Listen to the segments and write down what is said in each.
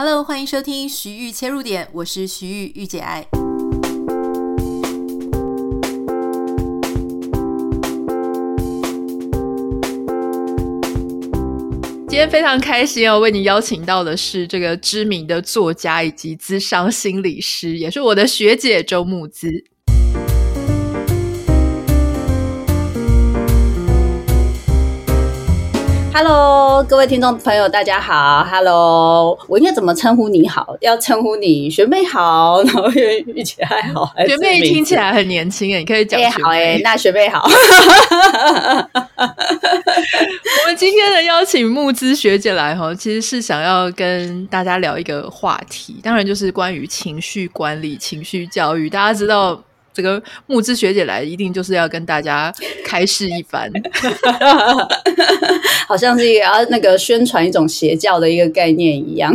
Hello，欢迎收听徐玉切入点，我是徐玉玉姐爱。今天非常开心哦，为你邀请到的是这个知名的作家以及咨商心理师，也是我的学姐周慕姿。Hello，各位听众朋友，大家好。Hello，我应该怎么称呼你好？要称呼你学妹好，然后御姐爱好。学妹听起来很年轻诶，你可以讲学妹。欸、好诶，那学妹好。我们今天的邀请木之学姐来哈，其实是想要跟大家聊一个话题，当然就是关于情绪管理、情绪教育。大家知道。这个木之学姐来，一定就是要跟大家开示一番，好像是要那个宣传一种邪教的一个概念一样。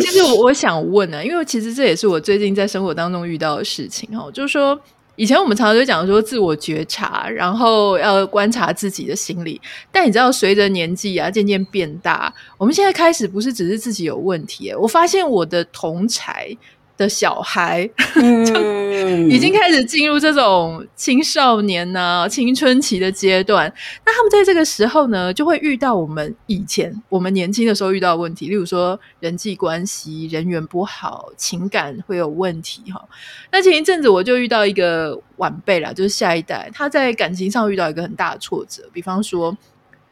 其实我我想问呢、啊，因为其实这也是我最近在生活当中遇到的事情哦，就是说以前我们常常就讲说自我觉察，然后要观察自己的心理，但你知道随着年纪啊渐渐变大，我们现在开始不是只是自己有问题，我发现我的同侪。的小孩 就已经开始进入这种青少年呐、啊、青春期的阶段。那他们在这个时候呢，就会遇到我们以前我们年轻的时候遇到的问题，例如说人际关系、人缘不好、情感会有问题哈。那前一阵子我就遇到一个晚辈啦，就是下一代，他在感情上遇到一个很大的挫折，比方说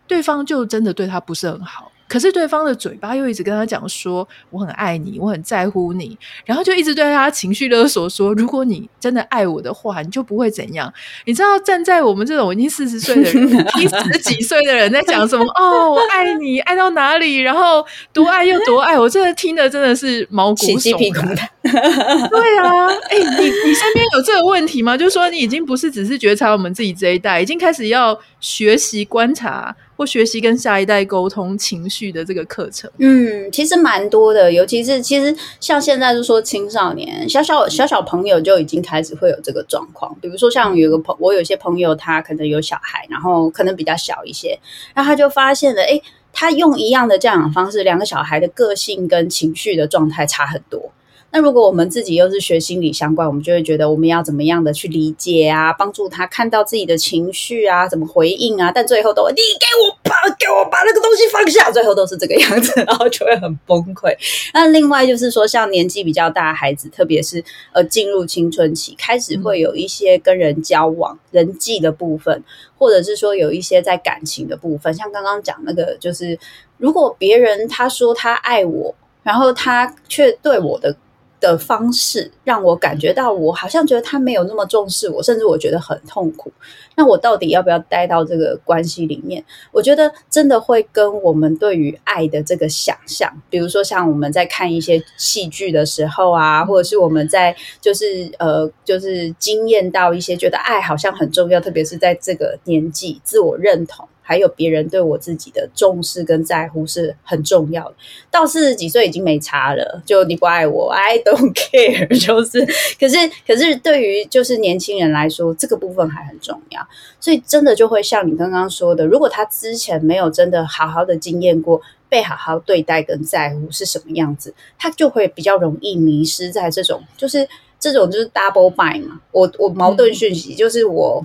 对方就真的对他不是很好。可是对方的嘴巴又一直跟他讲说，我很爱你，我很在乎你，然后就一直对他情绪勒索说，如果你真的爱我的话，你就不会怎样。你知道站在我们这种已经四十岁的人，听十几岁的人在讲什么？哦，我爱你，爱到哪里？然后多爱又多爱，我真的听的真的是毛骨悚然。对啊，哎、欸，你你身边有这个问题吗？就是说你已经不是只是觉察我们自己这一代，已经开始要学习观察。或学习跟下一代沟通情绪的这个课程，嗯，其实蛮多的，尤其是其实像现在就说青少年小小小小朋友就已经开始会有这个状况，比如说像有个朋，我有些朋友他可能有小孩，然后可能比较小一些，然后他就发现了，诶，他用一样的教养方式，两个小孩的个性跟情绪的状态差很多。那如果我们自己又是学心理相关，我们就会觉得我们要怎么样的去理解啊，帮助他看到自己的情绪啊，怎么回应啊？但最后都你给我把给我把那个东西放下，最后都是这个样子，然后就会很崩溃。那另外就是说，像年纪比较大的孩子，特别是呃进入青春期，开始会有一些跟人交往、嗯、人际的部分，或者是说有一些在感情的部分，像刚刚讲那个，就是如果别人他说他爱我，然后他却对我的。的方式让我感觉到，我好像觉得他没有那么重视我，甚至我觉得很痛苦。那我到底要不要待到这个关系里面？我觉得真的会跟我们对于爱的这个想象，比如说像我们在看一些戏剧的时候啊，或者是我们在就是呃就是经验到一些觉得爱好像很重要，特别是在这个年纪，自我认同。还有别人对我自己的重视跟在乎是很重要的。到四十几岁已经没差了，就你不爱我，I don't care。就是，可是，可是对于就是年轻人来说，这个部分还很重要。所以真的就会像你刚刚说的，如果他之前没有真的好好的经验过被好好对待跟在乎是什么样子，他就会比较容易迷失在这种，就是这种就是 double bind 嘛。我我矛盾讯息，嗯、就是我。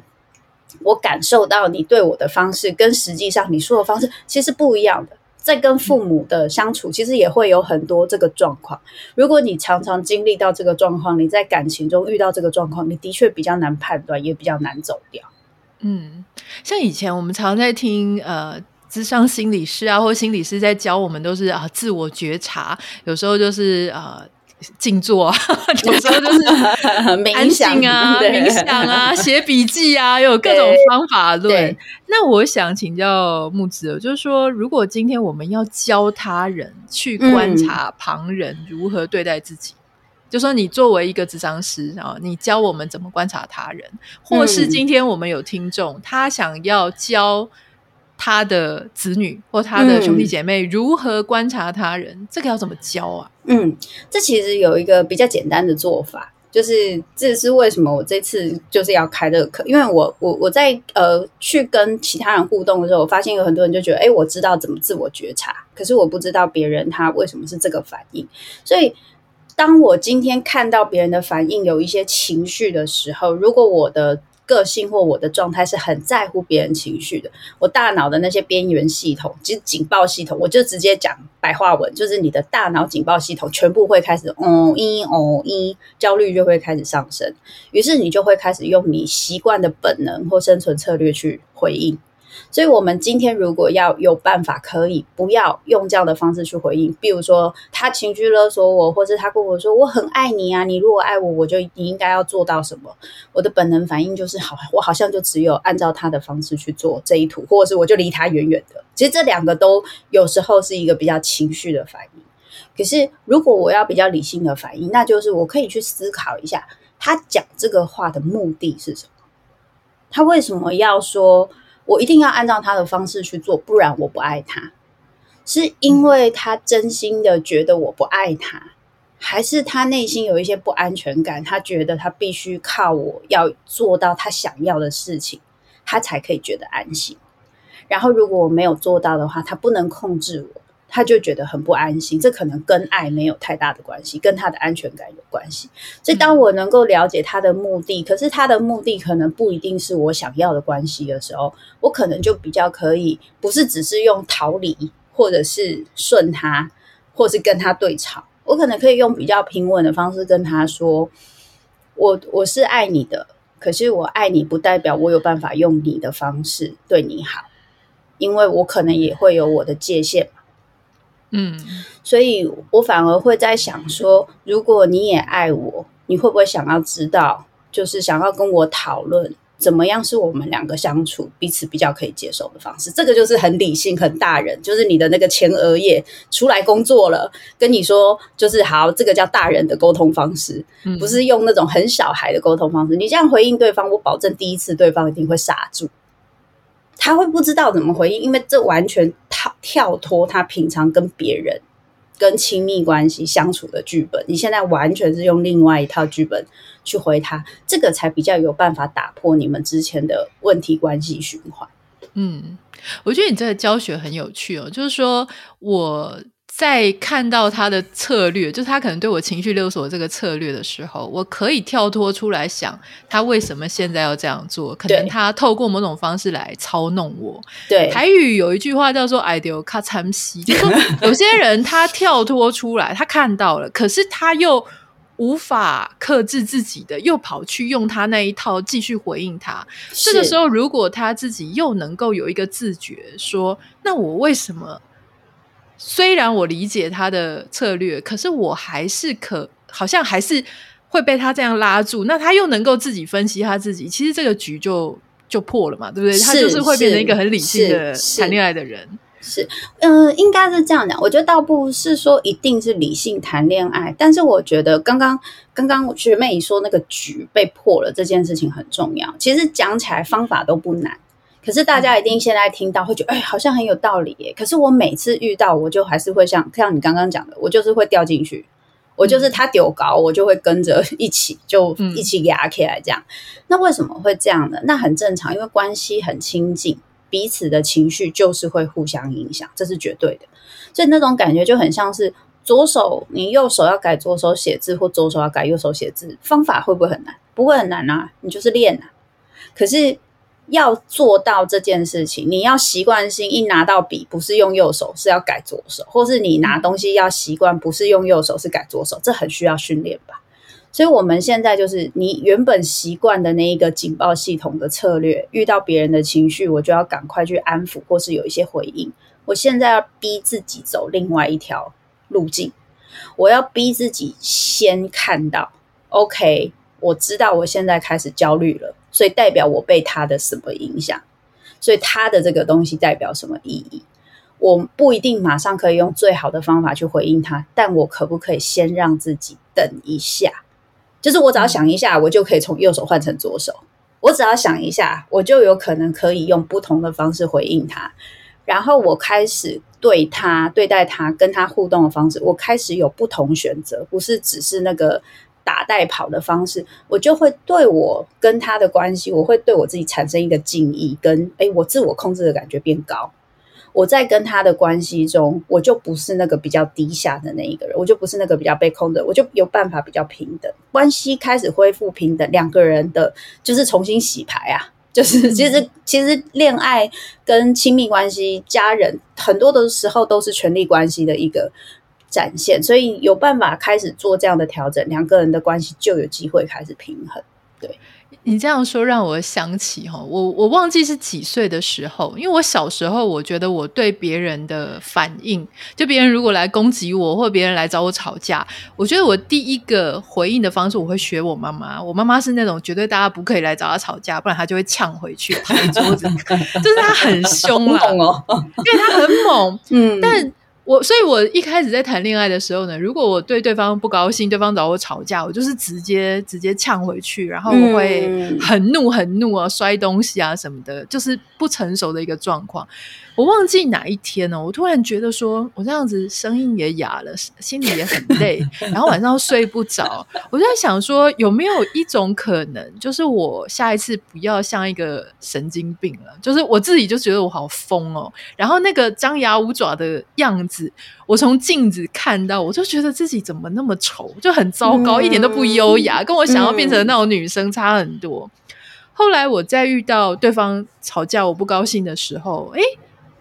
我感受到你对我的方式跟实际上你说的方式其实不一样的，在跟父母的相处，其实也会有很多这个状况。如果你常常经历到这个状况，你在感情中遇到这个状况，你的确比较难判断，也比较难走掉。嗯，像以前我们常在听呃，智商心理师啊，或心理师在教我们，都是啊自我觉察，有时候就是啊。静坐啊，有时候就是冥想。啊、冥想啊、写笔记啊，有各种方法论。那我想请教木子，就是说，如果今天我们要教他人去观察旁人如何对待自己，嗯、就说你作为一个智商师啊，你教我们怎么观察他人，或是今天我们有听众，他想要教。他的子女或他的兄弟姐妹如何观察他人，这个要怎么教啊？嗯，这其实有一个比较简单的做法，就是这是为什么我这次就是要开这个课，因为我我我在呃去跟其他人互动的时候，我发现有很多人就觉得，哎，我知道怎么自我觉察。可是我不知道别人他为什么是这个反应。所以，当我今天看到别人的反应有一些情绪的时候，如果我的个性或我的状态是很在乎别人情绪的，我大脑的那些边缘系统，其实警报系统，我就直接讲白话文，就是你的大脑警报系统全部会开始哦一哦一，焦虑就会开始上升，于是你就会开始用你习惯的本能或生存策略去回应。所以，我们今天如果要有办法，可以不要用这样的方式去回应。比如说，他情绪勒索我，或是他跟我说“我很爱你啊”，你如果爱我，我就你应该要做到什么？我的本能反应就是好，我好像就只有按照他的方式去做这一图，或者是我就离他远远的。其实这两个都有时候是一个比较情绪的反应。可是，如果我要比较理性的反应，那就是我可以去思考一下，他讲这个话的目的是什么？他为什么要说？我一定要按照他的方式去做，不然我不爱他。是因为他真心的觉得我不爱他，还是他内心有一些不安全感？他觉得他必须靠我要做到他想要的事情，他才可以觉得安心。然后如果我没有做到的话，他不能控制我。他就觉得很不安心，这可能跟爱没有太大的关系，跟他的安全感有关系。所以，当我能够了解他的目的，可是他的目的可能不一定是我想要的关系的时候，我可能就比较可以，不是只是用逃离，或者是顺他，或是跟他对吵。我可能可以用比较平稳的方式跟他说：“我我是爱你的，可是我爱你不代表我有办法用你的方式对你好，因为我可能也会有我的界限。”嗯，所以我反而会在想说，如果你也爱我，你会不会想要知道，就是想要跟我讨论，怎么样是我们两个相处彼此比较可以接受的方式？这个就是很理性、很大人，就是你的那个前额叶出来工作了，跟你说，就是好，这个叫大人的沟通方式，不是用那种很小孩的沟通方式。你这样回应对方，我保证第一次对方一定会傻住。他会不知道怎么回应，因为这完全跳跳脱他平常跟别人、跟亲密关系相处的剧本。你现在完全是用另外一套剧本去回他，这个才比较有办法打破你们之前的问题关系循环。嗯，我觉得你这个教学很有趣哦，就是说我。在看到他的策略，就是他可能对我情绪勒索这个策略的时候，我可以跳脱出来想，他为什么现在要这样做？可能他透过某种方式来操弄我。对，台语有一句话叫做 “I do 卡参西”，就是说有些人他跳脱出来，他看到了，可是他又无法克制自己的，又跑去用他那一套继续回应他。这个时候，如果他自己又能够有一个自觉，说：“那我为什么？”虽然我理解他的策略，可是我还是可好像还是会被他这样拉住。那他又能够自己分析他自己，其实这个局就就破了嘛，对不对？他就是会变成一个很理性的谈恋爱的人。是，嗯、呃，应该是这样讲。我觉得倒不是说一定是理性谈恋爱，但是我觉得刚刚刚刚学妹说那个局被破了这件事情很重要。其实讲起来方法都不难。可是大家一定现在听到会觉得，哎，好像很有道理耶。可是我每次遇到，我就还是会像像你刚刚讲的，我就是会掉进去，我就是他丢高，我就会跟着一起就一起压起来这样。那为什么会这样呢？那很正常，因为关系很亲近，彼此的情绪就是会互相影响，这是绝对的。所以那种感觉就很像是左手你右手要改左手写字，或左手要改右手写字，方法会不会很难？不会很难啊，你就是练啊。可是。要做到这件事情，你要习惯性一拿到笔，不是用右手，是要改左手，或是你拿东西要习惯，不是用右手，是改左手，这很需要训练吧。所以，我们现在就是你原本习惯的那一个警报系统的策略，遇到别人的情绪，我就要赶快去安抚，或是有一些回应。我现在要逼自己走另外一条路径，我要逼自己先看到，OK，我知道我现在开始焦虑了。所以代表我被他的什么影响？所以他的这个东西代表什么意义？我不一定马上可以用最好的方法去回应他，但我可不可以先让自己等一下？就是我只要想一下，我就可以从右手换成左手。我只要想一下，我就有可能可以用不同的方式回应他。然后我开始对他对待他跟他互动的方式，我开始有不同选择，不是只是那个。打带跑的方式，我就会对我跟他的关系，我会对我自己产生一个敬意，跟诶，我自我控制的感觉变高。我在跟他的关系中，我就不是那个比较低下的那一个人，我就不是那个比较被控的，我就有办法比较平等，关系开始恢复平等，两个人的就是重新洗牌啊，就是其实其实恋爱跟亲密关系、家人很多的时候都是权力关系的一个展现，所以有办法开始做这样的调整，两个人的关系就有机会开始平衡，对。你这样说让我想起哈，我我忘记是几岁的时候，因为我小时候我觉得我对别人的反应，就别人如果来攻击我，或别人来找我吵架，我觉得我第一个回应的方式，我会学我妈妈。我妈妈是那种绝对大家不可以来找她吵架，不然她就会呛回去，拍桌子，就是她很凶啊，哦，因为她很猛，嗯，但。我所以，我一开始在谈恋爱的时候呢，如果我对对方不高兴，对方找我吵架，我就是直接直接呛回去，然后我会很怒很怒啊，摔东西啊什么的，就是不成熟的一个状况。我忘记哪一天了，我突然觉得说，我这样子声音也哑了，心里也很累，然后晚上睡不着。我就在想说，有没有一种可能，就是我下一次不要像一个神经病了，就是我自己就觉得我好疯哦，然后那个张牙舞爪的样子，我从镜子看到，我就觉得自己怎么那么丑，就很糟糕，嗯、一点都不优雅，跟我想要变成那种女生差很多。嗯、后来我在遇到对方吵架我不高兴的时候，诶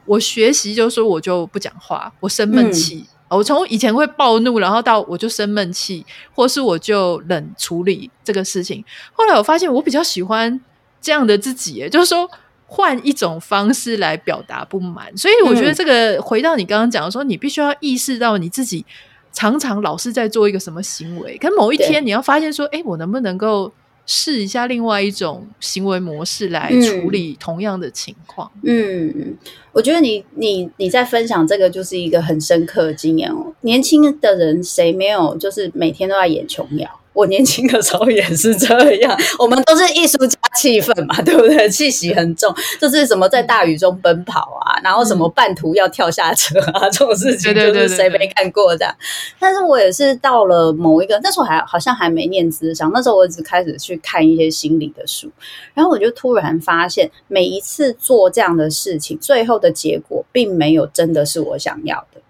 我学习就是说，我就不讲话，我生闷气。嗯、我从以前会暴怒，然后到我就生闷气，或是我就冷处理这个事情。后来我发现，我比较喜欢这样的自己，就是说换一种方式来表达不满。所以我觉得这个回到你刚刚讲的说，你必须要意识到你自己常常老是在做一个什么行为，可某一天你要发现说，哎，我能不能够试一下另外一种行为模式来处理同样的情况？嗯。嗯我觉得你你你在分享这个就是一个很深刻的经验哦。年轻的人谁没有就是每天都在演琼瑶？我年轻的时候也是这样，我们都是艺术家气氛嘛，对不对？气息很重，就是什么在大雨中奔跑啊，然后什么半途要跳下车啊，这种事情就是谁没干过这样。但是我也是到了某一个，那时候还好像还没念资商，那时候我只开始去看一些心理的书，然后我就突然发现，每一次做这样的事情，最后的结果并没有真的是我想要的。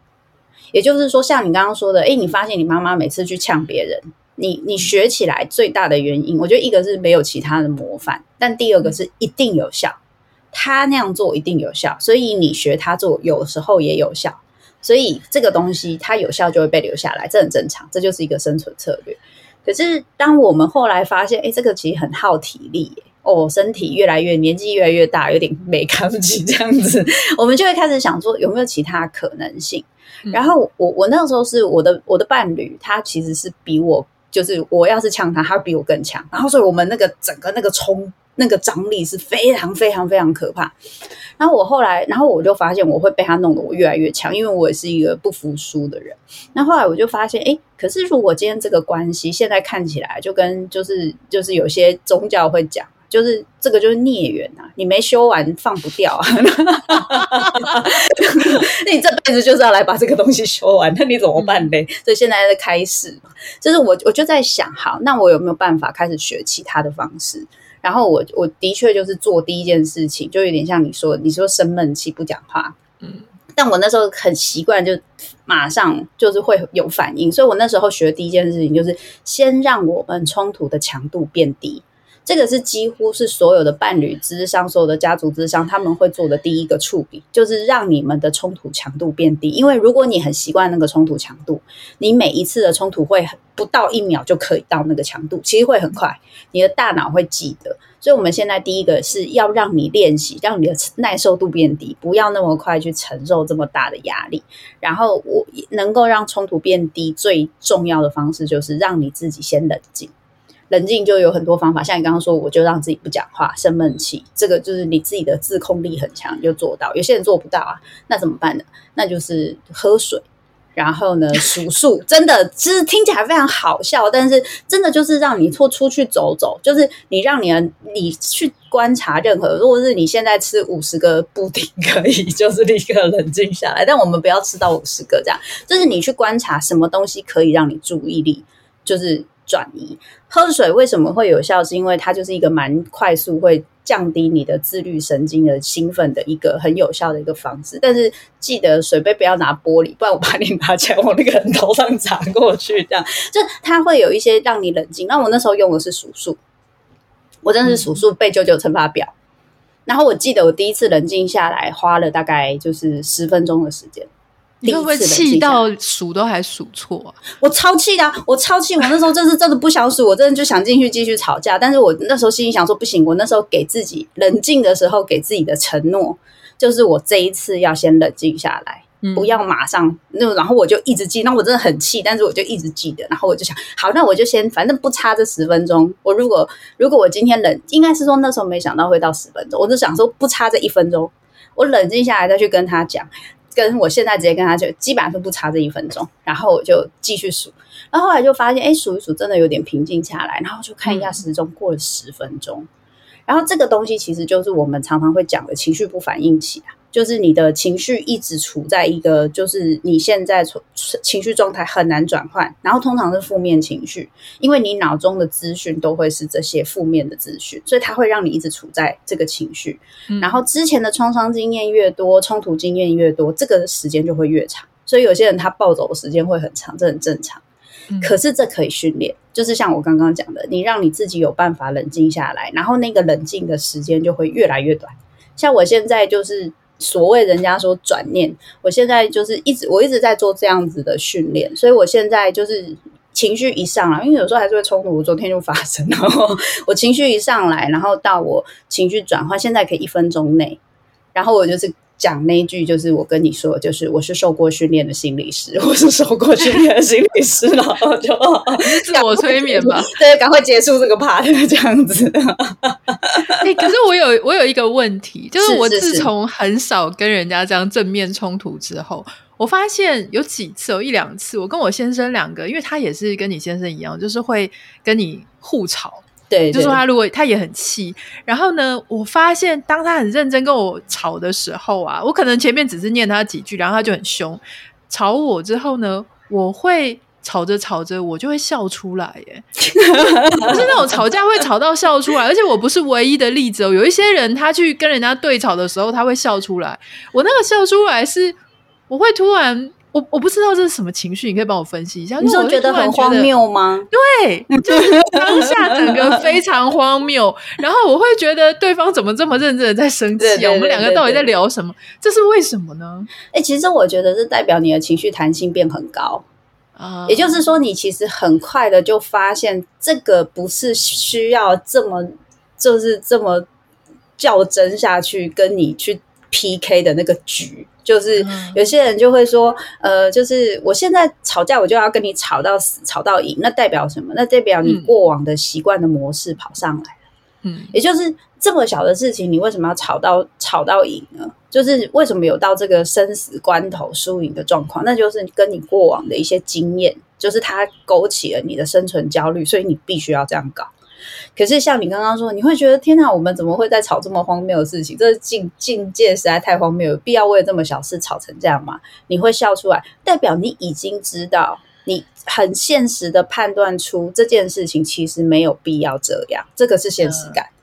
也就是说，像你刚刚说的，诶，你发现你妈妈每次去呛别人。你你学起来最大的原因，我觉得一个是没有其他的模范，但第二个是一定有效。他那样做一定有效，所以你学他做有时候也有效。所以这个东西它有效就会被留下来，这很正常，这就是一个生存策略。可是当我们后来发现，哎，这个其实很耗体力耶，哦，身体越来越年纪越来越大，有点没扛起这样子，我们就会开始想说有没有其他可能性。然后我我那个时候是我的我的伴侣，他其实是比我。就是我要是呛他，他比我更强，然后所以我们那个整个那个冲那个张力是非常非常非常可怕。然后我后来，然后我就发现我会被他弄得我越来越强，因为我也是一个不服输的人。那后来我就发现，哎，可是如果今天这个关系现在看起来就跟就是就是有些宗教会讲。就是这个就是孽缘啊，你没修完放不掉啊，那你这辈子就是要来把这个东西修完，那你怎么办呢？所以现在在开始，就是我我就在想，好，那我有没有办法开始学其他的方式？然后我我的确就是做第一件事情，就有点像你说，你说生闷气不讲话，嗯，但我那时候很习惯，就马上就是会有反应，所以我那时候学的第一件事情就是先让我们冲突的强度变低。这个是几乎是所有的伴侣咨商，所有的家族之商，他们会做的第一个处理，就是让你们的冲突强度变低。因为如果你很习惯那个冲突强度，你每一次的冲突会不到一秒就可以到那个强度，其实会很快，你的大脑会记得。所以，我们现在第一个是要让你练习，让你的耐受度变低，不要那么快去承受这么大的压力。然后，我能够让冲突变低，最重要的方式就是让你自己先冷静。冷静就有很多方法，像你刚刚说，我就让自己不讲话，生闷气，这个就是你自己的自控力很强，你就做到。有些人做不到啊，那怎么办呢？那就是喝水，然后呢数数，真的其实听起来非常好笑，但是真的就是让你出出去走走，就是你让你的你去观察任何，如果是你现在吃五十个布丁可以，就是立刻冷静下来，但我们不要吃到五十个这样，就是你去观察什么东西可以让你注意力就是转移。喝水为什么会有效？是因为它就是一个蛮快速会降低你的自律神经的兴奋的一个很有效的一个方式。但是记得水杯不要拿玻璃，不然我把你拿起来往那个人头上砸过去，这样就它会有一些让你冷静。那我那时候用的是数数，我真的是数数背九九乘法表。然后我记得我第一次冷静下来，花了大概就是十分钟的时间。你会不会气到数都还数错啊？我超气的，我超气！我那时候真是真的不想数，我真的就想进去继续吵架。但是我那时候心里想说，不行，我那时候给自己冷静的时候给自己的承诺，就是我这一次要先冷静下来，嗯、不要马上那。然后我就一直记，那我真的很气，但是我就一直记得。然后我就想，好，那我就先，反正不差这十分钟。我如果如果我今天冷，应该是说那时候没想到会到十分钟，我就想说不差这一分钟，我冷静下来再去跟他讲。跟我现在直接跟他就基本上是不差这一分钟，然后我就继续数，然后后来就发现，哎，数一数真的有点平静下来，然后就看一下时钟，过了十分钟，然后这个东西其实就是我们常常会讲的情绪不反应期啊。就是你的情绪一直处在一个，就是你现在从情绪状态很难转换，然后通常是负面情绪，因为你脑中的资讯都会是这些负面的资讯，所以它会让你一直处在这个情绪。嗯、然后之前的创伤经验越多，冲突经验越多，这个时间就会越长。所以有些人他暴走的时间会很长，这很正常。嗯、可是这可以训练，就是像我刚刚讲的，你让你自己有办法冷静下来，然后那个冷静的时间就会越来越短。像我现在就是。所谓人家说转念，我现在就是一直我一直在做这样子的训练，所以我现在就是情绪一上来，因为有时候还是会冲突，我昨天就发生，然后 我情绪一上来，然后到我情绪转换，现在可以一分钟内，然后我就是。讲那一句就是我跟你说，就是我是受过训练的心理师，我是受过训练的心理师，然后就自我催眠吧，对，赶快结束这个 part 这样子。哎、欸，可是我有我有一个问题，就是我自从很少跟人家这样正面冲突之后，是是是我发现有几次有一两次，我跟我先生两个，因为他也是跟你先生一样，就是会跟你互吵。对，就说他如果他也很气，然后呢，我发现当他很认真跟我吵的时候啊，我可能前面只是念他几句，然后他就很凶，吵我之后呢，我会吵着吵着我就会笑出来，耶，不是那种吵架会吵到笑出来，而且我不是唯一的例子哦，有一些人他去跟人家对吵的时候，他会笑出来，我那个笑出来是我会突然。我我不知道这是什么情绪，你可以帮我分析一下。你说觉得很荒谬吗？对，就是当下整个非常荒谬。然后我会觉得对方怎么这么认真的在生气啊？对对对对对，我们两个到底在聊什么？这是为什么呢？哎、欸，其实我觉得这代表你的情绪弹性变很高啊。也就是说，你其实很快的就发现这个不是需要这么就是这么较真下去跟你去 PK 的那个局。就是有些人就会说，呃，就是我现在吵架，我就要跟你吵到死，吵到赢，那代表什么？那代表你过往的习惯的模式跑上来了。嗯，也就是这么小的事情，你为什么要吵到吵到赢呢？就是为什么有到这个生死关头输赢的状况？那就是跟你过往的一些经验，就是它勾起了你的生存焦虑，所以你必须要这样搞。可是像你刚刚说，你会觉得天哪，我们怎么会在吵这么荒谬的事情？这境境界实在太荒谬，有必要为了这么小事吵成这样吗？你会笑出来，代表你已经知道，你很现实的判断出这件事情其实没有必要这样，这个是现实感。嗯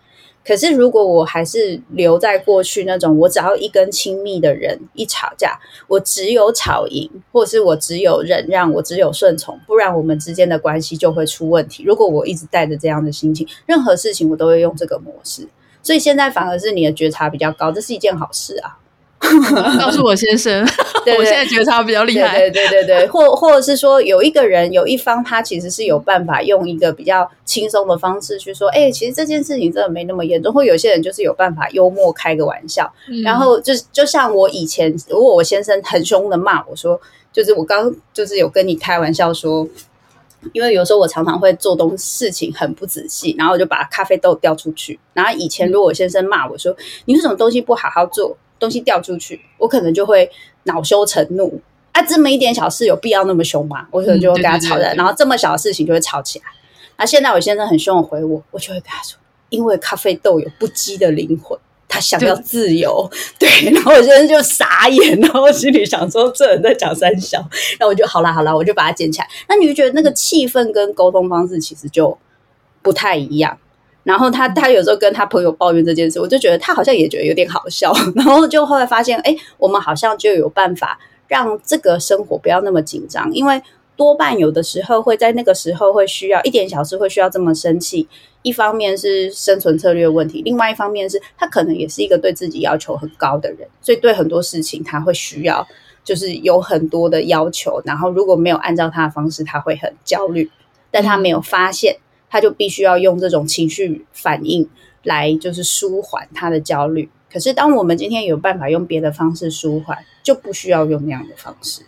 可是，如果我还是留在过去那种，我只要一跟亲密的人一吵架，我只有吵赢，或是我只有忍让，我只有顺从，不然我们之间的关系就会出问题。如果我一直带着这样的心情，任何事情我都会用这个模式。所以现在反而是你的觉察比较高，这是一件好事啊。告诉我先生，对对对，我现在觉察比较厉害。对对对对，或或者是说，有一个人有一方，他其实是有办法用一个比较轻松的方式去说，哎、欸，其实这件事情真的没那么严重。或有些人就是有办法幽默开个玩笑，嗯、然后就就像我以前，如果我先生很凶的骂我说，就是我刚就是有跟你开玩笑说，因为有时候我常常会做东事情很不仔细，然后我就把咖啡豆掉出去。然后以前如果我先生骂我说，你为什么东西不好好做？东西掉出去，我可能就会恼羞成怒啊！这么一点小事有必要那么凶吗？我可能就会跟他吵架，嗯、然后这么小的事情就会吵起来。那现在我先生很凶的回我，我就会跟他说：“因为咖啡豆有不羁的灵魂，他想要自由。对”对，然后我先生就傻眼，然后心里想说：“这人在讲三小。”然后我就好啦好啦，我就把它捡起来。那你就觉得那个气氛跟沟通方式其实就不太一样。然后他他有时候跟他朋友抱怨这件事，我就觉得他好像也觉得有点好笑。然后就后来发现，哎，我们好像就有办法让这个生活不要那么紧张，因为多半有的时候会在那个时候会需要一点小事会需要这么生气。一方面是生存策略问题，另外一方面是他可能也是一个对自己要求很高的人，所以对很多事情他会需要就是有很多的要求，然后如果没有按照他的方式，他会很焦虑，但他没有发现。他就必须要用这种情绪反应来，就是舒缓他的焦虑。可是，当我们今天有办法用别的方式舒缓，就不需要用那样的方式。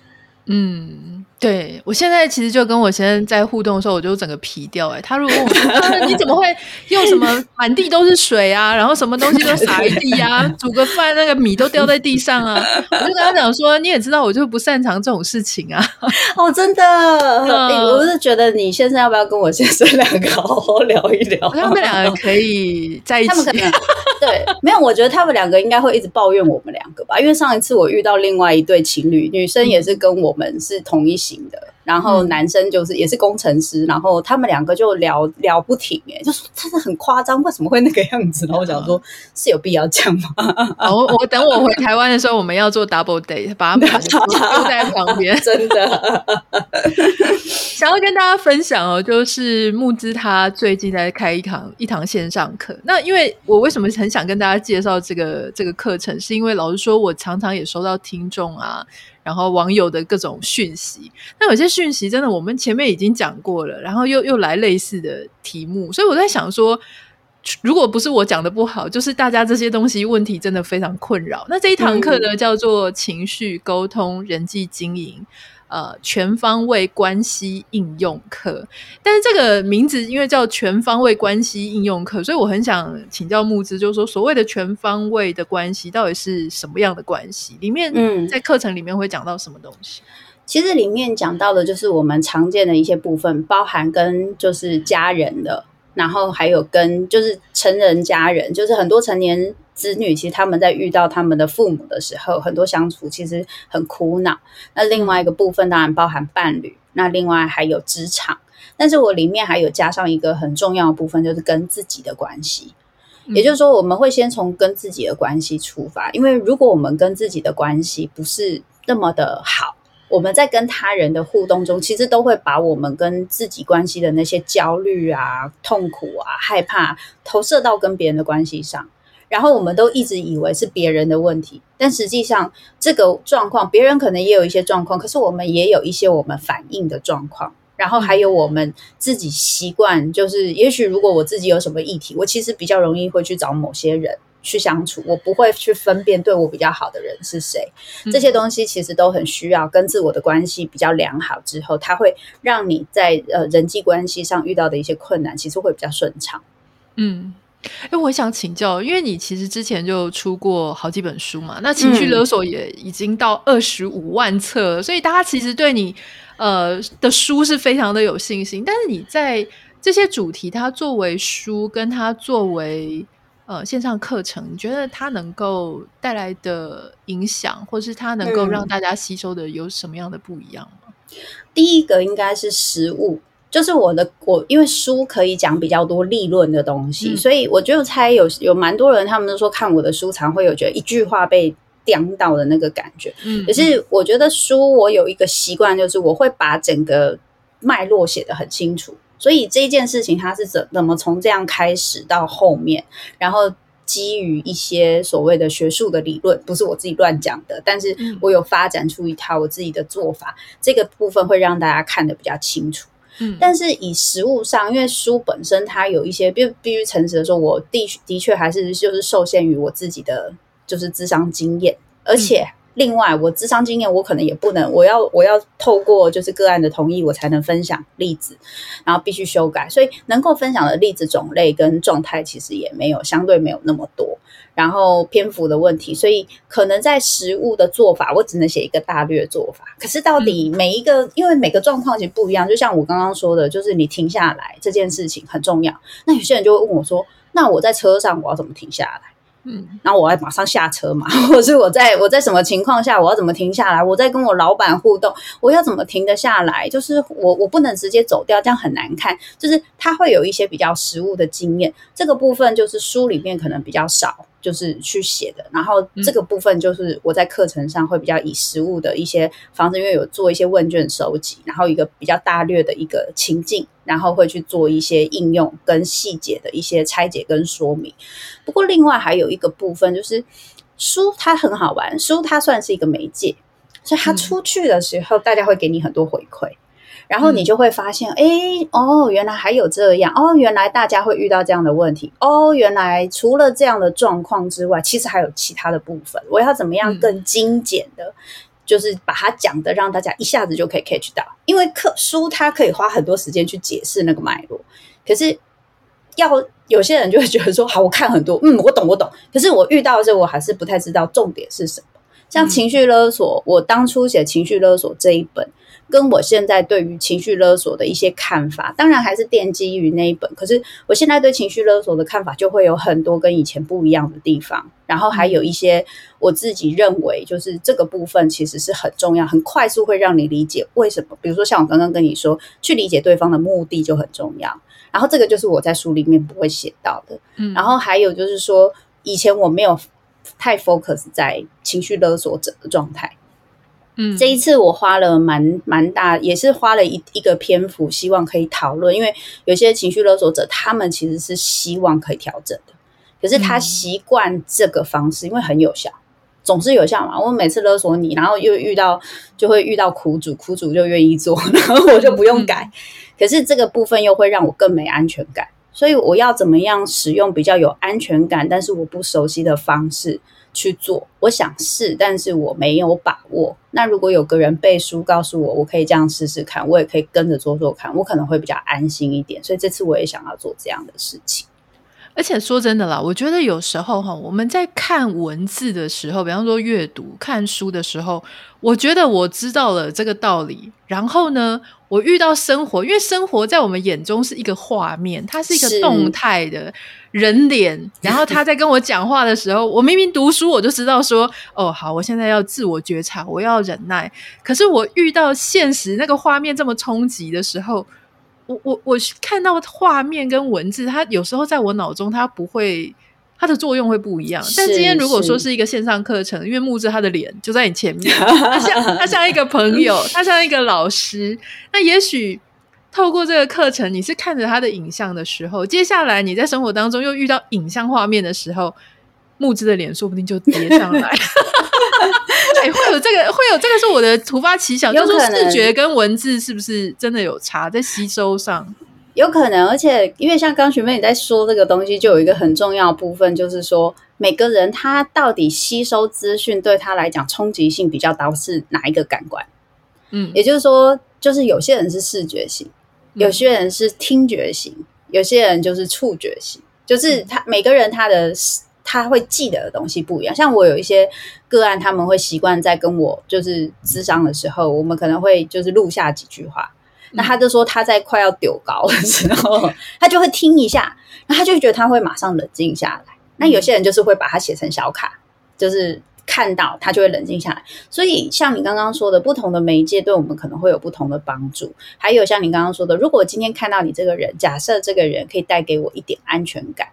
嗯。对，我现在其实就跟我先生在互动的时候，我就整个皮掉哎、欸。他如果问我说：“你怎么会用什么 满地都是水啊？然后什么东西都洒一地啊？煮个饭那个米都掉在地上啊？”我就跟他讲说：“你也知道，我就不擅长这种事情啊。”哦，真的，嗯、我是觉得你先生要不要跟我先生两个好好聊一聊？他们两个可以在一起。他们可能对，没有，我觉得他们两个应该会一直抱怨我们两个吧。因为上一次我遇到另外一对情侣，女生也是跟我们是同一。型的，然后男生就是也是工程师，嗯、然后他们两个就聊聊不停，哎，就说他是很夸张，为什么会那个样子？然后我想说，嗯、是有必要这样吗？我我等我回台湾的时候，我们要做 double date，把他们两个都在旁边，真的。想要跟大家分享哦，就是木之他最近在开一堂一堂线上课。那因为我为什么很想跟大家介绍这个这个课程，是因为老实说，我常常也收到听众啊。然后网友的各种讯息，那有些讯息真的我们前面已经讲过了，然后又又来类似的题目，所以我在想说，如果不是我讲的不好，就是大家这些东西问题真的非常困扰。那这一堂课呢，叫做情绪沟通、人际经营。呃，全方位关系应用课，但是这个名字因为叫全方位关系应用课，所以我很想请教木之，就是说所谓的全方位的关系到底是什么样的关系？里面，嗯，在课程里面会讲到什么东西？其实里面讲到的就是我们常见的一些部分，包含跟就是家人的，然后还有跟就是成人家人，就是很多成年。子女其实他们在遇到他们的父母的时候，很多相处其实很苦恼。那另外一个部分当然包含伴侣，那另外还有职场。但是我里面还有加上一个很重要的部分，就是跟自己的关系。也就是说，我们会先从跟自己的关系出发，因为如果我们跟自己的关系不是那么的好，我们在跟他人的互动中，其实都会把我们跟自己关系的那些焦虑啊、痛苦啊、害怕投射到跟别人的关系上。然后我们都一直以为是别人的问题，但实际上这个状况，别人可能也有一些状况，可是我们也有一些我们反应的状况。然后还有我们自己习惯，就是也许如果我自己有什么议题，我其实比较容易会去找某些人去相处，我不会去分辨对我比较好的人是谁。这些东西其实都很需要跟自我的关系比较良好之后，它会让你在呃人际关系上遇到的一些困难，其实会比较顺畅。嗯。哎，我想请教，因为你其实之前就出过好几本书嘛，那情绪勒索也已经到二十五万册了，嗯，所以大家其实对你呃的书是非常的有信心。但是你在这些主题，它作为书，跟它作为呃线上课程，你觉得它能够带来的影响，或是它能够让大家吸收的有什么样的不一样吗？嗯，第一个应该是实物。就是我的我，因为书可以讲比较多立论的东西，嗯、所以我就猜有有蛮多人，他们都说看我的书常会有觉得一句话被点到的那个感觉。嗯，可是我觉得书我有一个习惯，就是我会把整个脉络写得很清楚，所以这件事情它是怎怎么从这样开始到后面，然后基于一些所谓的学术的理论，不是我自己乱讲的，但是我有发展出一套我自己的做法，这个部分会让大家看得比较清楚。嗯但是以实物上，因为书本身它有一些，必必须诚实的说，我的的确还是就是受限于我自己的就是智商经验，而且另外我智商经验我可能也不能，我要我要透过就是个案的同意，我才能分享例子，然后必须修改，所以能够分享的例子种类跟状态其实也没有相对没有那么多。然后篇幅的问题，所以可能在实物的做法，我只能写一个大略做法。可是到底每一个，因为每个状况其实不一样，就像我刚刚说的，就是你停下来这件事情很重要。那有些人就会问我说：“那我在车上我要怎么停下来？”嗯，然后我要马上下车嘛，或是我在我在什么情况下我要怎么停下来？我在跟我老板互动，我要怎么停得下来？就是我我不能直接走掉，这样很难看。就是他会有一些比较实物的经验，这个部分就是书里面可能比较少。就是去写的，然后这个部分就是我在课程上会比较以实物的一些方式，因为有做一些问卷收集，然后一个比较大略的一个情境，然后会去做一些应用跟细节的一些拆解跟说明。不过另外还有一个部分就是书它很好玩，书它算是一个媒介，所以它出去的时候，大家会给你很多回馈。然后你就会发现，哎、嗯，哦，原来还有这样，哦，原来大家会遇到这样的问题，哦，原来除了这样的状况之外，其实还有其他的部分。我要怎么样更精简的，嗯、就是把它讲的让大家一下子就可以 catch 到？因为课书它可以花很多时间去解释那个脉络，可是要有些人就会觉得说，好，我看很多，嗯，我懂，我懂，可是我遇到的时候，我还是不太知道重点是什么。像情绪勒索，嗯、我当初写情绪勒索这一本。跟我现在对于情绪勒索的一些看法，当然还是奠基于那一本。可是我现在对情绪勒索的看法就会有很多跟以前不一样的地方，然后还有一些我自己认为，就是这个部分其实是很重要，很快速会让你理解为什么。比如说像我刚刚跟你说，去理解对方的目的就很重要。然后这个就是我在书里面不会写到的。嗯，然后还有就是说，以前我没有太 focus 在情绪勒索者的状态。嗯，这一次我花了蛮蛮大，也是花了一一个篇幅，希望可以讨论。因为有些情绪勒索者，他们其实是希望可以调整的，可是他习惯这个方式，因为很有效，总是有效嘛。我每次勒索你，然后又遇到就会遇到苦主，苦主就愿意做，然后我就不用改。可是这个部分又会让我更没安全感，所以我要怎么样使用比较有安全感，但是我不熟悉的方式去做，我想试，但是我没有把握。那如果有个人背书告诉我，我可以这样试试看，我也可以跟着做做看，我可能会比较安心一点。所以这次我也想要做这样的事情。而且说真的啦，我觉得有时候哈，我们在看文字的时候，比方说阅读、看书的时候，我觉得我知道了这个道理。然后呢，我遇到生活，因为生活在我们眼中是一个画面，它是一个动态的。人脸，然后他在跟我讲话的时候，我明明读书，我就知道说，哦，好，我现在要自我觉察，我要忍耐。可是我遇到现实那个画面这么冲击的时候，我我我看到画面跟文字，它有时候在我脑中，它不会，它的作用会不一样。但今天如果说是一个线上课程，因为木质他的脸就在你前面，他像 他像一个朋友，他像一个老师，那也许。透过这个课程，你是看着他的影像的时候，接下来你在生活当中又遇到影像画面的时候，木之的脸说不定就叠上来。哎、欸，会有这个，会有这个是我的突发奇想，就是说视觉跟文字是不是真的有差在吸收上？有可能，而且因为像刚学妹你在说这个东西，就有一个很重要的部分，就是说每个人他到底吸收资讯对他来讲冲击性比较大是哪一个感官？嗯，也就是说，就是有些人是视觉型。有些人是听觉型，有些人就是触觉型，就是他每个人他的他会记得的东西不一样。像我有一些个案，他们会习惯在跟我就是咨商的时候，我们可能会就是录下几句话。那他就说他在快要丢高的时候，他就会听一下，然后他就觉得他会马上冷静下来。那有些人就是会把它写成小卡，就是。看到他就会冷静下来，所以像你刚刚说的，不同的媒介对我们可能会有不同的帮助。还有像你刚刚说的，如果今天看到你这个人，假设这个人可以带给我一点安全感，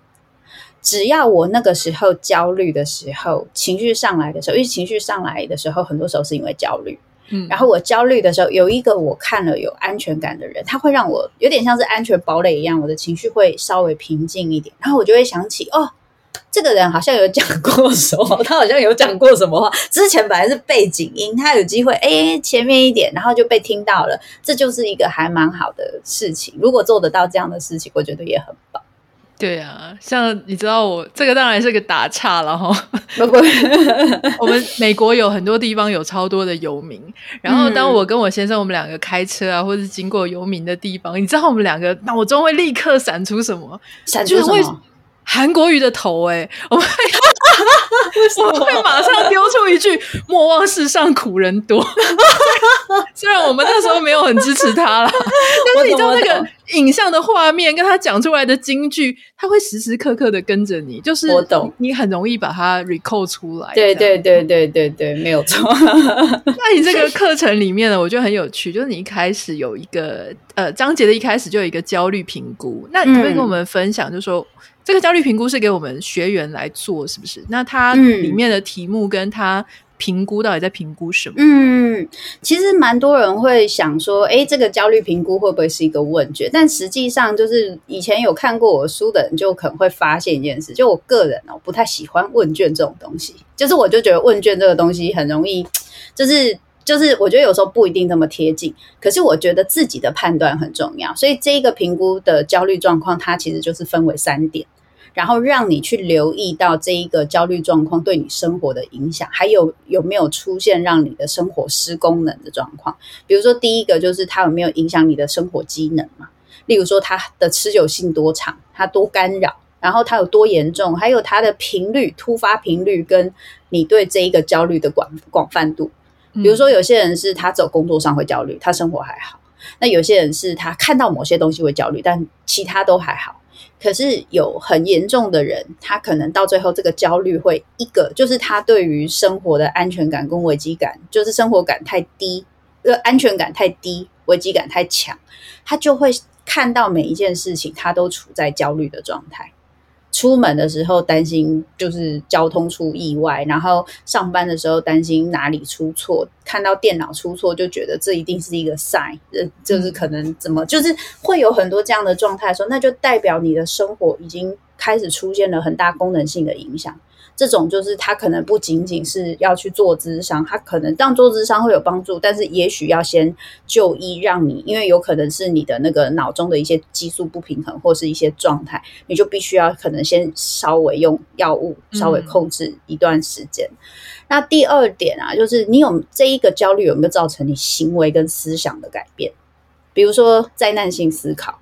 只要我那个时候焦虑的时候，情绪上来的时候，因为情绪上来的时候，很多时候是因为焦虑，嗯，然后我焦虑的时候，有一个我看了有安全感的人，他会让我有点像是安全堡垒一样，我的情绪会稍微平静一点，然后我就会想起哦。这个人好像有讲过什么，他好像有讲过什么话。之前本来是背景音，他有机会哎前面一点，然后就被听到了。这就是一个还蛮好的事情。如果做得到这样的事情，我觉得也很棒。对啊，像你知道我这个当然是个打岔了哈。不不，我们美国有很多地方有超多的游民，然后当我跟我先生我们两个开车啊，或者是经过游民的地方，你知道我们两个脑中会立刻闪出什么？闪出什么？韩国瑜的头哎、欸，我们我会马上丢出一句“莫忘世上苦人多”。虽然我们那时候没有很支持他啦，但是你知道那个影像的画面跟他讲出来的金句，他会时时刻刻的跟着你，就是我懂，你很容易把它 recall 出来。对对对对对对，没有错。那你这个课程里面呢，我觉得很有趣，就是你一开始有一个呃章节的一开始就有一个焦虑评估，那你可以跟我们分享，就是说。这个焦虑评估是给我们学员来做，是不是？那它里面的题目跟它评估到底在评估什么？嗯，其实蛮多人会想说，哎，这个焦虑评估会不会是一个问卷？但实际上，就是以前有看过我的书的人，就可能会发现一件事，就我个人哦，不太喜欢问卷这种东西。就是我就觉得问卷这个东西很容易，就是。就是我觉得有时候不一定那么贴近，可是我觉得自己的判断很重要，所以这一个评估的焦虑状况，它其实就是分为三点，然后让你去留意到这一个焦虑状况对你生活的影响，还有有没有出现让你的生活失功能的状况。比如说第一个就是它有没有影响你的生活机能嘛？例如说它的持久性多长，它多干扰，然后它有多严重，还有它的频率、突发频率跟你对这一个焦虑的广广泛度。比如说，有些人是他走工作上会焦虑，他生活还好；那有些人是他看到某些东西会焦虑，但其他都还好。可是有很严重的人，他可能到最后这个焦虑会一个，就是他对于生活的安全感跟危机感，就是生活感太低，呃，安全感太低，危机感太强，他就会看到每一件事情，他都处在焦虑的状态。出门的时候担心就是交通出意外，然后上班的时候担心哪里出错，看到电脑出错就觉得这一定是一个 sign，呃，就是可能怎么，就是会有很多这样的状态的时候，那就代表你的生活已经开始出现了很大功能性的影响。这种就是他可能不仅仅是要去做咨商，他可能当做咨商会有帮助，但是也许要先就医，让你因为有可能是你的那个脑中的一些激素不平衡或是一些状态，你就必须要可能先稍微用药物稍微控制一段时间。嗯。那第二点啊，就是你有这一个焦虑有没有造成你行为跟思想的改变？比如说灾难性思考，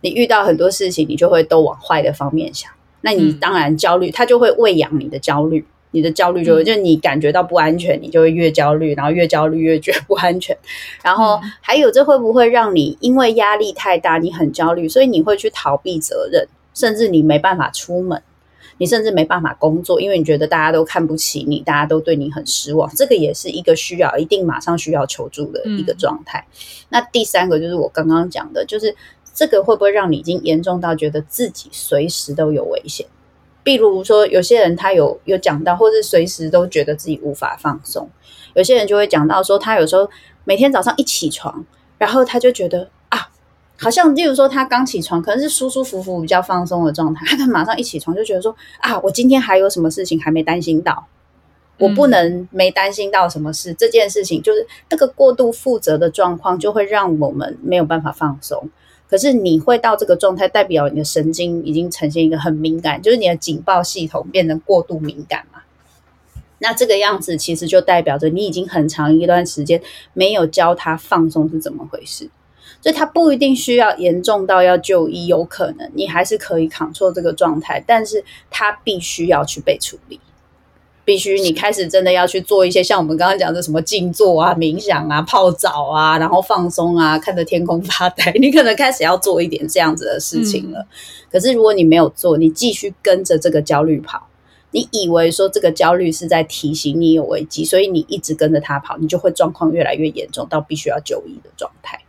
你遇到很多事情，你就会都往坏的方面想。那你当然焦虑，它就会喂养你的焦虑，你的焦虑就会，就你感觉到不安全，你就会越焦虑，然后越焦虑越觉得不安全。然后还有，这会不会让你因为压力太大，你很焦虑，所以你会去逃避责任，甚至你没办法出门，你甚至没办法工作，因为你觉得大家都看不起你，大家都对你很失望。这个也是一个需要一定马上需要求助的一个状态。那第三个就是我刚刚讲的，就是。这个会不会让你已经严重到觉得自己随时都有危险？比如说，有些人他有有讲到，或是随时都觉得自己无法放松。有些人就会讲到说，他有时候每天早上一起床，然后他就觉得啊，好像例如说他刚起床，可能是舒舒服服、比较放松的状态，他马上一起床就觉得说啊，我今天还有什么事情还没担心到，我不能没担心到什么事。嗯、这件事情就是那个过度负责的状况，就会让我们没有办法放松。可是你会到这个状态，代表你的神经已经呈现一个很敏感，就是你的警报系统变得过度敏感嘛。那这个样子其实就代表着你已经很长一段时间没有教他放松是怎么回事，所以他不一定需要严重到要就医，有可能你还是可以 control 这个状态，但是他必须要去被处理。必须你开始真的要去做一些像我们刚刚讲的什么静坐啊、冥想啊、泡澡啊，然后放松啊，看着天空发呆，你可能开始要做一点这样子的事情了。嗯。可是如果你没有做，你继续跟着这个焦虑跑，你以为说这个焦虑是在提醒你有危机，所以你一直跟着他跑，你就会状况越来越严重，到必须要就医的状态。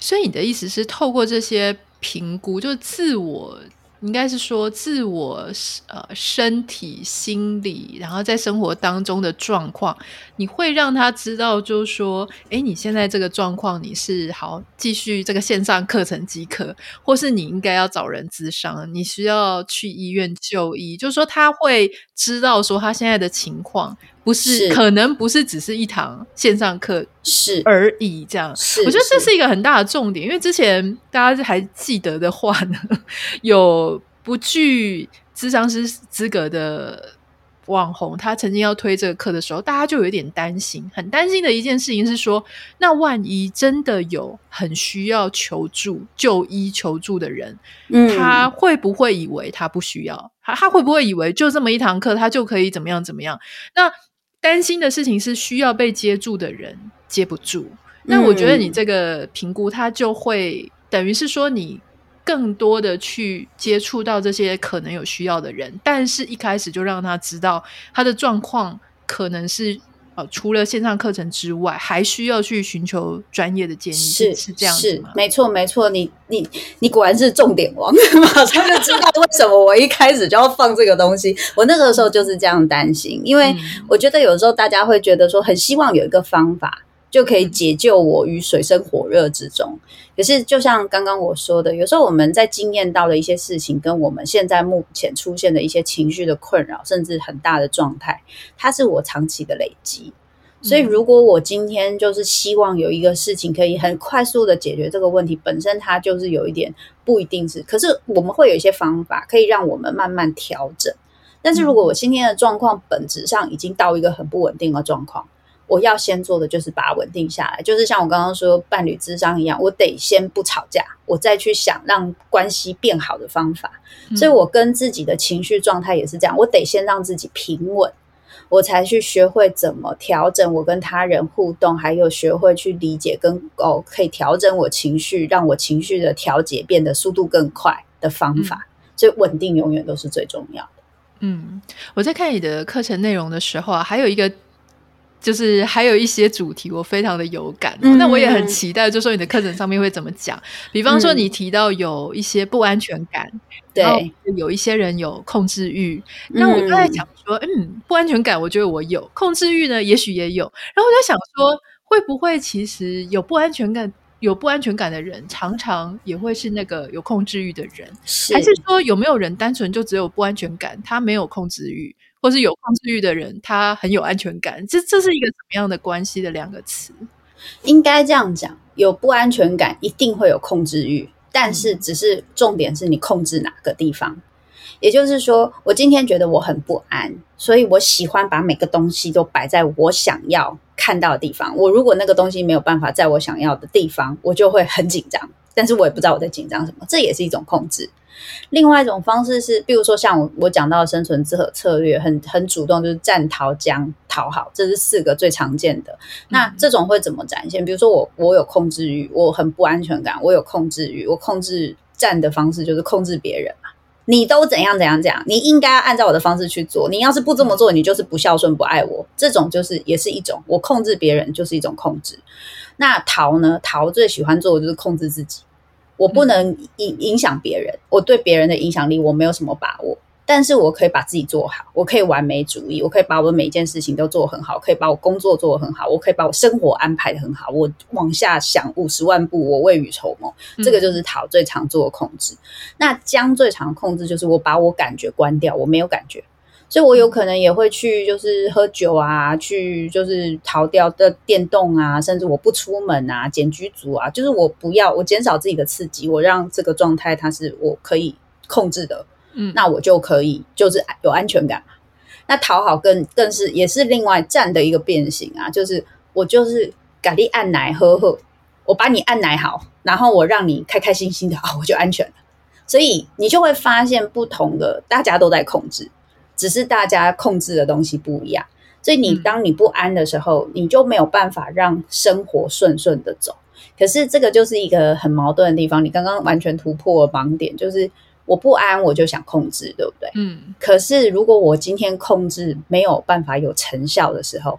所以你的意思是透过这些评估，就自我。应该是说自我呃身体心理，然后在生活当中的状况，你会让他知道，就是说，哎，你现在这个状况，你是好继续这个线上课程即可，或是你应该要找人咨商，你需要去医院就医，就是说他会知道说他现在的情况。不是，是可能不是只是一堂线上课是而已，这样。是，我觉得这是一个很大的重点，因为之前大家还记得的话呢，有不具咨商师资格的网红他曾经要推这个课的时候，大家就有点担心，很担心的一件事情是说，那万一真的有很需要求助、就医求助的人，嗯，他会不会以为他不需要？他他会不会以为就这么一堂课，他就可以怎么样怎么样？那担心的事情是需要被接住的人接不住。那我觉得你这个评估，它就会等于是说你。更多的去接触到这些可能有需要的人，但是一开始就让他知道他的状况可能是呃，除了线上课程之外，还需要去寻求专业的建议，是是这样？是，没错没错，你你你果然是重点王，马上就知道为什么我一开始就要放这个东西。我那个时候就是这样担心，因为我觉得有时候大家会觉得说，很希望有一个方法。就可以解救我于水深火热之中。可是，就像刚刚我说的，有时候我们在经验到的一些事情，跟我们现在目前出现的一些情绪的困扰，甚至很大的状态，它是我长期的累积。所以，如果我今天就是希望有一个事情可以很快速的解决这个问题，本身它就是有一点不一定是。可是，我们会有一些方法可以让我们慢慢调整。但是如果我今天的状况本质上已经到一个很不稳定的状况，我要先做的就是把它稳定下来，就是像我刚刚说伴侣智商一样，我得先不吵架，我再去想让关系变好的方法。嗯。所以我跟自己的情绪状态也是这样，我得先让自己平稳，我才去学会怎么调整我跟他人互动，还有学会去理解跟哦，可以调整我情绪，让我情绪的调节变得速度更快的方法。嗯。所以稳定永远都是最重要的。嗯，我在看你的课程内容的时候啊，还有一个。就是还有一些主题我非常的有感，嗯，那我也很期待，就说你的课程上面会怎么讲。比方说你提到有一些不安全感，对，嗯，有一些人有控制欲，嗯。那我刚才讲说，嗯，不安全感，我觉得我有控制欲呢，也许也有。然后我在想说，会不会其实有不安全感、有不安全感的人，常常也会是那个有控制欲的人？是，还是说有没有人单纯就只有不安全感，他没有控制欲？或是有控制欲的人，他很有安全感，这这是一个什么样的关系的两个词？应该这样讲，有不安全感，一定会有控制欲，但是只是重点是你控制哪个地方。嗯。也就是说，我今天觉得我很不安，所以我喜欢把每个东西都摆在我想要看到的地方。我如果那个东西没有办法在我想要的地方，我就会很紧张，但是我也不知道我在紧张什么，这也是一种控制。另外一种方式是，比如说像我我讲到的生存之和策略，很很主动，就是战、逃、僵、讨好，这是四个最常见的。那这种会怎么展现？比如说我我有控制欲，我很不安全感，我有控制欲，我控制战的方式就是控制别人嘛。你都怎样怎样怎样，你应该要按照我的方式去做。你要是不这么做，你就是不孝顺、不爱我。这种就是也是一种我控制别人，就是一种控制。那逃呢？逃最喜欢做的就是控制自己。我不能影影响别人，我对别人的影响力我没有什么把握，但是我可以把自己做好，我可以完美主义，我可以把我每一件事情都做很好，可以把我工作做得很好，我可以把我生活安排得很好，我往下想五十万步，我未雨绸缪，这个就是讨最常做的控制。嗯。那将最常控制就是我把我感觉关掉，我没有感觉。所以，我有可能也会去，就是喝酒啊，去就是逃掉的电动啊，甚至我不出门啊，减居族啊，就是我不要，我减少自己的刺激，我让这个状态它是我可以控制的，嗯，那我就可以就是有安全感。那讨好更更是也是另外站的一个变形啊，就是我就是给你按奶喝喝，我把你按奶好，然后我让你开开心心的啊，我就安全了。所以你就会发现不同的，大家都在控制。只是大家控制的东西不一样，所以你当你不安的时候，嗯，你就没有办法让生活顺顺的走。可是这个就是一个很矛盾的地方。你刚刚完全突破了盲点，就是我不安，我就想控制，对不对？嗯。可是如果我今天控制没有办法有成效的时候，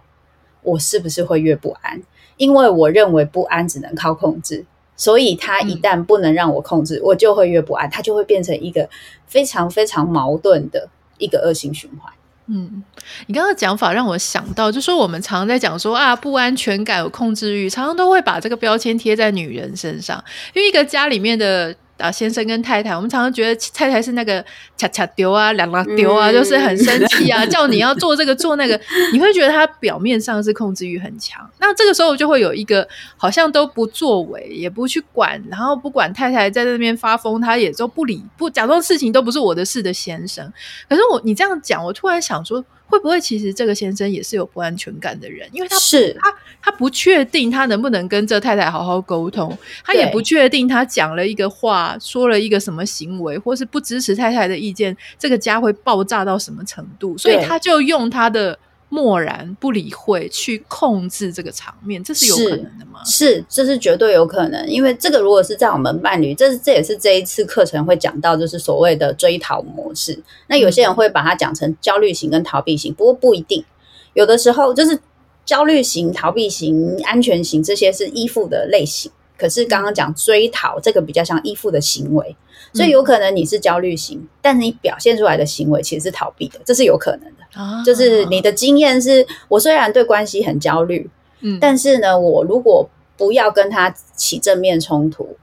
我是不是会越不安？因为我认为不安只能靠控制，所以它一旦不能让我控制，嗯，我就会越不安，它就会变成一个非常非常矛盾的。一个恶性循环。嗯，你刚刚的讲法让我想到，就说我们常常在讲说啊，不安全感、有控制欲，常常都会把这个标签贴在女人身上，因为一个家里面的。啊，先生跟太太，我们常常觉得太太是那个恰恰丢啊、两两丢啊，就是很生气啊，叫你要做这个做那个，你会觉得他表面上是控制欲很强。那这个时候就会有一个好像都不作为，也不去管，然后不管太太在那边发疯，他也都不理，不假装事情都不是我的事的先生。可是我你这样讲，我突然想说，会不会其实这个先生也是有不安全感的人？因为他是他他不确定他能不能跟这太太好好沟通，他也不确定他讲了一个话，说了一个什么行为，或是不支持太太的意见，这个家会爆炸到什么程度？所以他就用他的。漠然不理会去控制这个场面，这是有可能的吗？是，这是绝对有可能。因为这个如果是在我们伴侣，这是这也是这一次课程会讲到，就是所谓的追逃模式。那有些人会把它讲成焦虑型跟逃避型，不过不一定。有的时候就是焦虑型、逃避型、安全型这些是依附的类型。可是刚刚讲追逃这个比较像依附的行为，所以有可能你是焦虑型，但是你表现出来的行为其实是逃避的，这是有可能的。就是你的经验是，我虽然对关系很焦虑，嗯，但是呢，我如果不要跟他起正面冲突，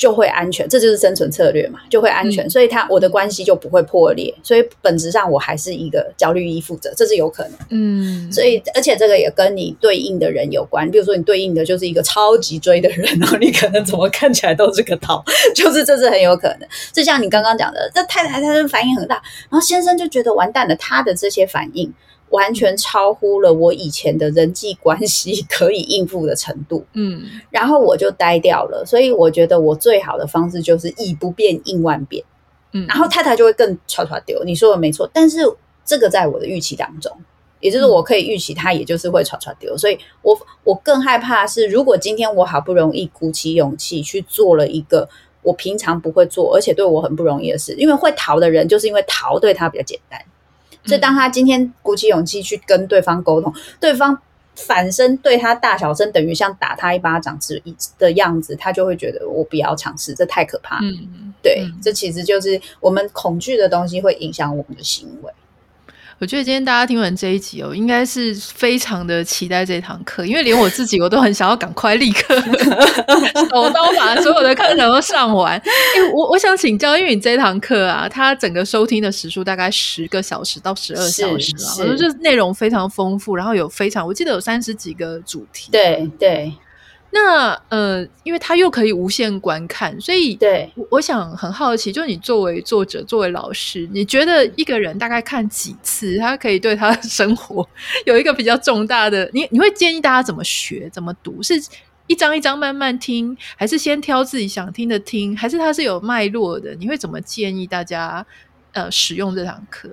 就会安全，这就是生存策略嘛，就会安全，所以他我的关系就不会破裂，所以本质上我还是一个焦虑依附者，这是有可能，嗯，所以而且这个也跟你对应的人有关，比如说你对应的就是一个超级追的人，然后你可能怎么看起来都是个逃，就是这是很有可能，就像你刚刚讲的，这太太她的反应很大，然后先生就觉得完蛋了，他的这些反应。完全超乎了我以前的人际关系可以应付的程度，嗯，然后我就呆掉了。所以我觉得我最好的方式就是以不变应万变，嗯，然后太太就会更吵吵丢。你说的没错，但是这个在我的预期当中，也就是我可以预期他也就是会吵吵丢。所以我我更害怕是，如果今天我好不容易鼓起勇气去做了一个我平常不会做，而且对我很不容易的事，因为会逃的人就是因为逃对他比较简单。所以，当他今天鼓起勇气去跟对方沟通，嗯、对方反身对他大小声，等于像打他一巴掌之的样子，他就会觉得我不要尝试，这太可怕了。嗯，对，嗯、这其实就是我们恐惧的东西会影响我们的行为。我觉得今天大家听完这一集哦，应该是非常的期待这堂课，因为连我自己我都很想要赶快立刻 手刀把所有的课程都上完。因为我我想请教，因为你这堂课啊，它整个收听的时数大概十个小时到十二小时啊，我觉得这内容非常丰富，然后有非常我记得有三十几个主题。对对。那呃，因为他又可以无限观看，所以对，我想很好奇，就是你作为作者，作为老师，你觉得一个人大概看几次，他可以对他的生活 有一个比较重大的？你你会建议大家怎么学、怎么读？是一章一章慢慢听，还是先挑自己想听的听？还是它是有脉络的？你会怎么建议大家呃使用这堂课？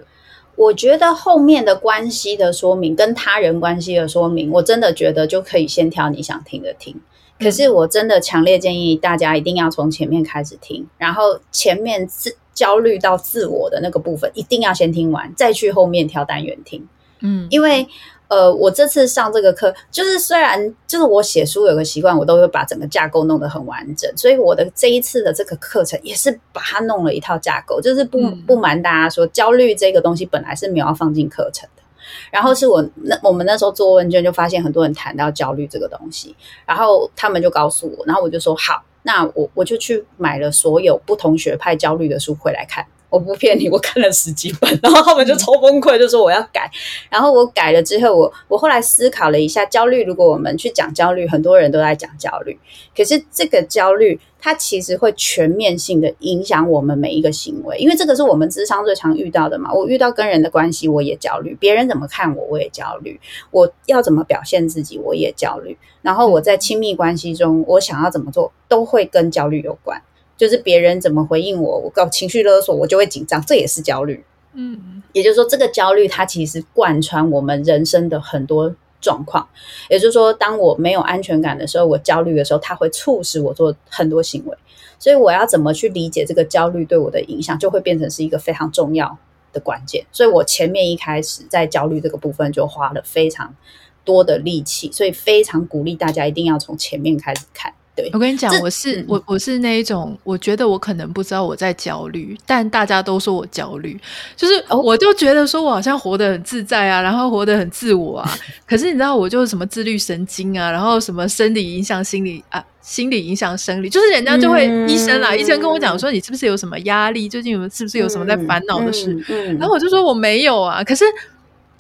我觉得后面的关系的说明跟他人关系的说明，我真的觉得就可以先挑你想听的听。可是我真的强烈建议大家一定要从前面开始听，然后前面自焦虑到自我的那个部分一定要先听完，再去后面挑单元听。嗯，因为。呃，我这次上这个课，就是虽然就是我写书有个习惯，我都会把整个架构弄得很完整，所以我的这一次的这个课程也是把它弄了一套架构，就是不不瞒大家说，焦虑这个东西本来是没有要放进课程的，然后是我那我们那时候做问卷就发现很多人谈到焦虑这个东西，然后他们就告诉我，然后我就说好，那我我就去买了所有不同学派焦虑的书回来看。我不骗你，我看了十几本，然后他们就超崩溃，就说我要改。然后我改了之后，我我后来思考了一下，焦虑，如果我们去讲焦虑，很多人都在讲焦虑，可是这个焦虑它其实会全面性的影响我们每一个行为，因为这个是我们智商最常遇到的嘛。我遇到跟人的关系，我也焦虑；别人怎么看我，我也焦虑；我要怎么表现自己，我也焦虑。然后我在亲密关系中，我想要怎么做，都会跟焦虑有关。就是别人怎么回应我，我搞情绪勒索，我就会紧张，这也是焦虑。嗯，也就是说，这个焦虑它其实贯穿我们人生的很多状况。也就是说，当我没有安全感的时候，我焦虑的时候，它会促使我做很多行为。所以，我要怎么去理解这个焦虑对我的影响，就会变成是一个非常重要的关键。所以我前面一开始在焦虑这个部分就花了非常多的力气，所以非常鼓励大家一定要从前面开始看。对我跟你讲，我是我我是那一种，我觉得我可能不知道我在焦虑，但大家都说我焦虑，就是我就觉得说我好像活得很自在啊，然后活得很自我啊。可是你知道，我就是什么自律神经啊，然后什么生理影响心理啊，心理影响生理，就是人家就会医生啦，医生跟我讲说，你是不是有什么压力？最近有是不是有什么在烦恼的事？然后我就说我没有啊。可是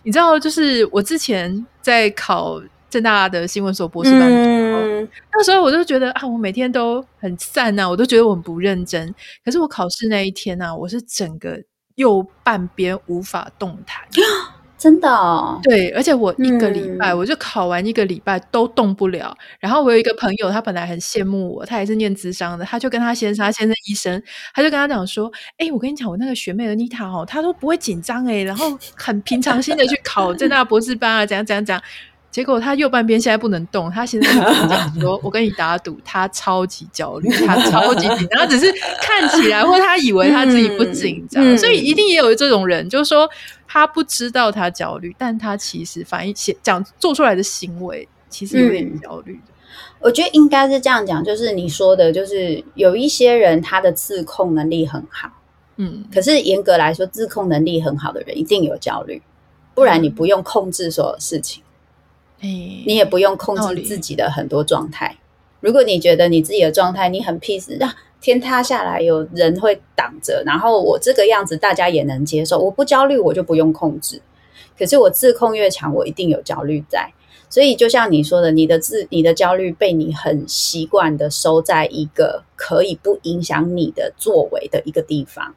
你知道，就是我之前在考。政大的新闻所博士班嗯、那时候我就觉得啊，我每天都很散呐、啊，我都觉得我很不认真。可是我考试那一天呢、啊，我是整个右半边无法动弹。真的哦，对，而且我一个礼拜、嗯、我就考完一个礼拜都动不了。然后我有一个朋友，他本来很羡慕我，他也是念智商的，他就跟他先生，他先生医生，他就跟他讲说：“哎、欸，我跟你讲，我那个学妹的妮塔哦，她都不会紧张哎，然后很平常心的去考正大博士班啊，怎样怎样怎样。”结果他右半边现在不能动，他现在跟我讲说：“ 我跟你打赌，他超级焦虑，他超级紧张，他只是看起来或他以为他自己不紧张，嗯、所以一定也有这种人，就是说他不知道他焦虑，但他其实反应讲做出来的行为其实有点焦虑的。嗯、我觉得应该是这样讲，就是你说的，就是有一些人他的自控能力很好，嗯，可是严格来说，自控能力很好的人一定有焦虑，不然你不用控制所有事情。你也不用控制自己的很多状态。如果你觉得你自己的状态你很 peace，让天塌下来有人会挡着，然后我这个样子大家也能接受，我不焦虑我就不用控制。可是我自控越强，我一定有焦虑在。所以就像你说的，你的自你的焦虑被你很习惯的收在一个可以不影响你的作为的一个地方，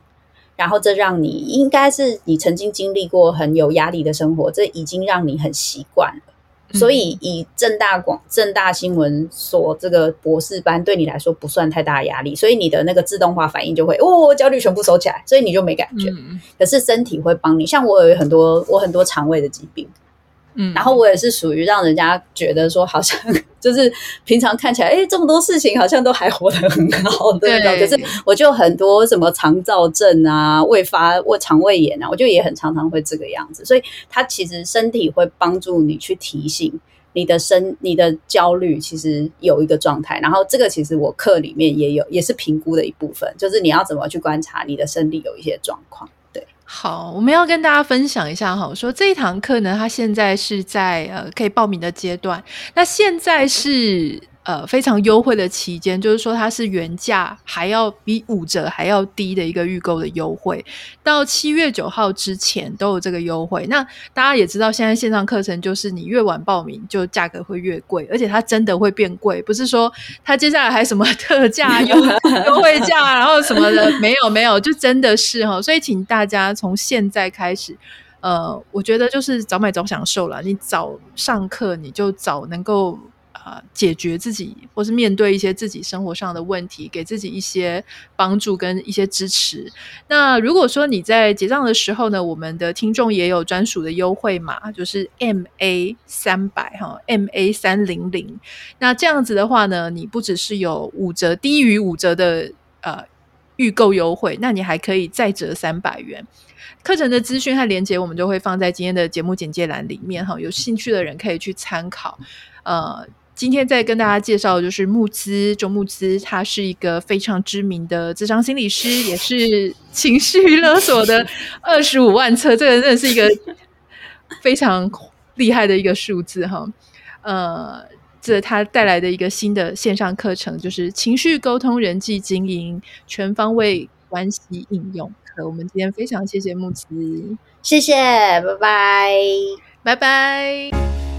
然后这让你应该是你曾经经历过很有压力的生活，这已经让你很习惯了。所以，以正大广正大新闻所这个博士班对你来说不算太大压力，所以你的那个自动化反应就会哦，焦虑全部收起来，所以你就没感觉。嗯、可是身体会帮你，像我有很多我很多肠胃的疾病。嗯，然后我也是属于让人家觉得说，好像 就是平常看起来，哎，这么多事情好像都还活得很好，对，对。可是我就很多什么肠燥症啊、胃发胃肠胃炎啊，我就也很常常会这个样子。所以，它其实身体会帮助你去提醒你的身、你的焦虑，其实有一个状态。然后，这个其实我课里面也有，也是评估的一部分，就是你要怎么去观察你的身体有一些状况。好，我们要跟大家分享一下哈，说这一堂课呢，它现在是在呃可以报名的阶段，那现在是。呃，非常优惠的期间，就是说它是原价还要比五折还要低的一个预购的优惠，到七月九号之前都有这个优惠。那大家也知道，现在线上课程就是你越晚报名，就价格会越贵，而且它真的会变贵，不是说它接下来还什么特价优 优惠价，然后什么的，没有没有，就真的是哈。所以请大家从现在开始，呃，我觉得就是早买早享受了。你早上课，你就早能够。啊，解决自己或是面对一些自己生活上的问题，给自己一些帮助跟一些支持。那如果说你在结账的时候呢，我们的听众也有专属的优惠码，就是 MA 三百哈，MA 三零零。那这样子的话呢，你不只是有五折，低于五折的呃预购优惠，那你还可以再折三百元。课程的资讯和连接，我们就会放在今天的节目简介栏里面哈，有兴趣的人可以去参考，呃。今天再跟大家介绍的就是慕兹周慕兹，他是一个非常知名的智商心理师，也是情绪勒索的 二十五万册，这个真的是一个非常厉害的一个数字哈。呃，这他带来的一个新的线上课程，就是情绪沟通、人际经营、全方位关系应用课。我们今天非常谢谢木子，谢谢，拜拜，拜拜。